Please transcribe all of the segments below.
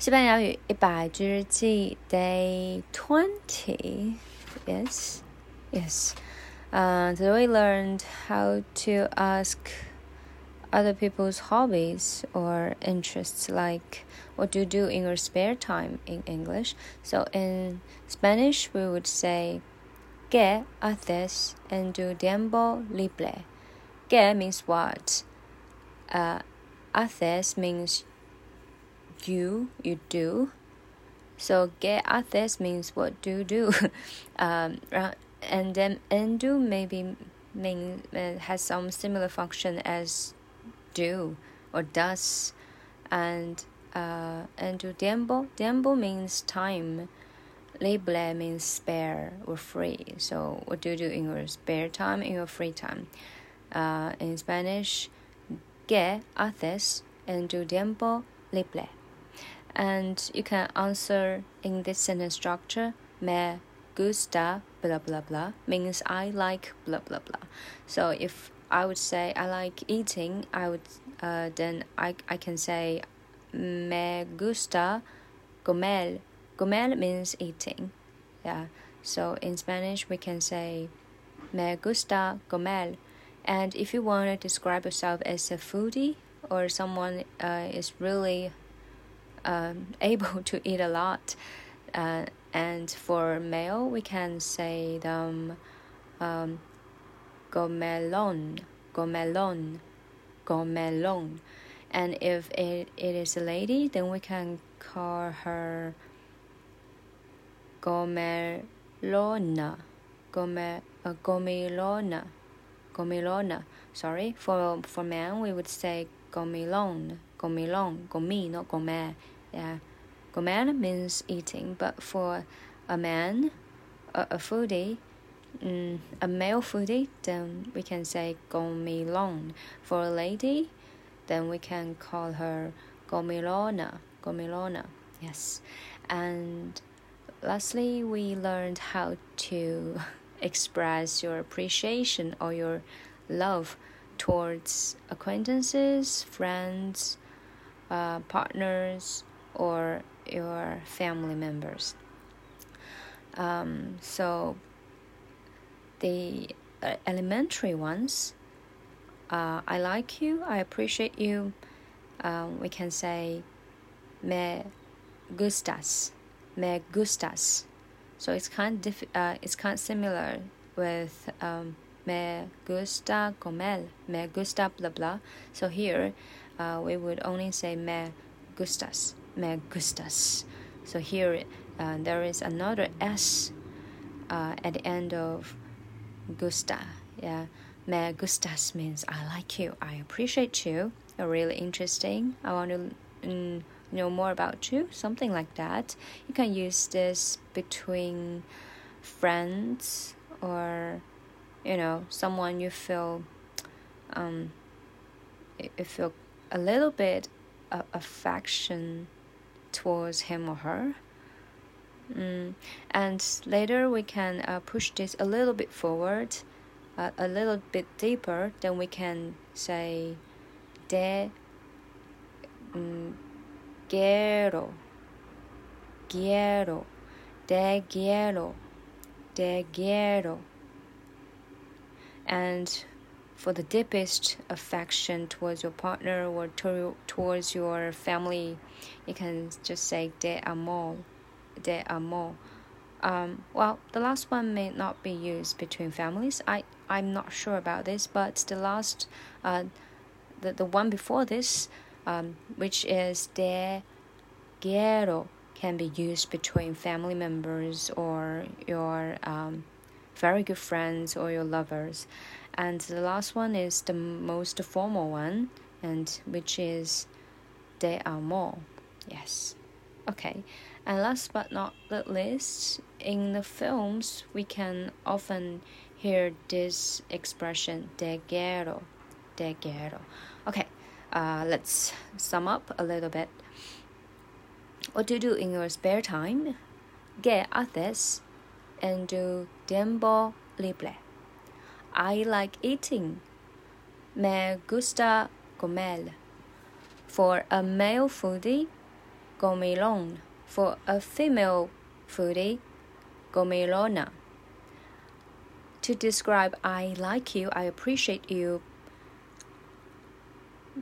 西班牙语一百句日记 Day Twenty. Yes, yes. Uh, today we learned how to ask other people's hobbies or interests, like what do you do in your spare time in English. So in Spanish, we would say ¿Qué haces en tu tiempo libre? ¿Qué means what? Uh, haces means you, you do. So get haces means what do you do. um, and then and do maybe mean uh, has some similar function as do or does. And uh, and to tiempo, tiempo means time. Libre means spare or free. So what do you do in your spare time, in your free time? Uh, in Spanish, ¿qué haces en tu tiempo libre? And you can answer in this sentence structure, me gusta blah blah blah means I like blah blah blah. So if I would say I like eating, I would uh, then I, I can say me gusta comer. Comer means eating. Yeah. So in Spanish we can say me gusta comer. And if you want to describe yourself as a foodie or someone uh, is really um, able to eat a lot. Uh, and for male, we can say them um, gomelon, gomelon, gomelon. And if it, it is a lady, then we can call her gomelona, gome, uh, gomilona, gomilona. Sorry, for for man we would say gomilon, gomilon, gomi, not gomer. Yeah, gourmet means eating, but for a man, a, a foodie, mm, a male foodie, then we can say gomilon. For a lady, then we can call her gomilona, gomilona. Yes, and lastly, we learned how to express your appreciation or your love towards acquaintances, friends, uh, partners, or your family members. Um, so the uh, elementary ones, uh, I like you, I appreciate you. Um, we can say me gustas, me gustas. So it's kind of uh, it's kind of similar with um, me gusta comer, me gusta blah blah. So here uh, we would only say me gustas me gustas. So here uh, there is another S uh, at the end of gusta. Yeah, me gustas means I like you, I appreciate you, you're really interesting. I want to mm, know more about you, something like that. You can use this between friends or you know someone you feel um you feel a little bit of affection towards him or her. Mm. And later we can uh, push this a little bit forward, uh, a little bit deeper. Then we can say, de mm, quiero, quiero, de quiero, de quiero. And for the deepest affection towards your partner or to, towards your family, you can just say de amor, de amor. Um, well, the last one may not be used between families. I I'm not sure about this, but the last, uh, the the one before this, um, which is de quiero, can be used between family members or your um, very good friends or your lovers. And the last one is the most formal one, and which is de amor. Yes. Okay. And last but not the least, in the films, we can often hear this expression de quiero, de quiero. Okay, uh, let's sum up a little bit. What do you do in your spare time? ¿Qué haces en tu tiempo libre? I like eating. Me gusta comer. For a male foodie, gomilon. For a female foodie, gomilona. To describe I like you, I appreciate you,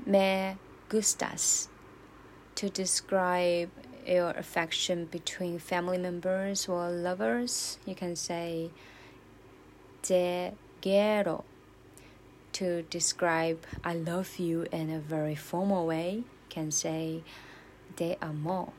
me gustas. To describe your affection between family members or lovers, you can say te quiero. To describe I love you in a very formal way, you can say de amo.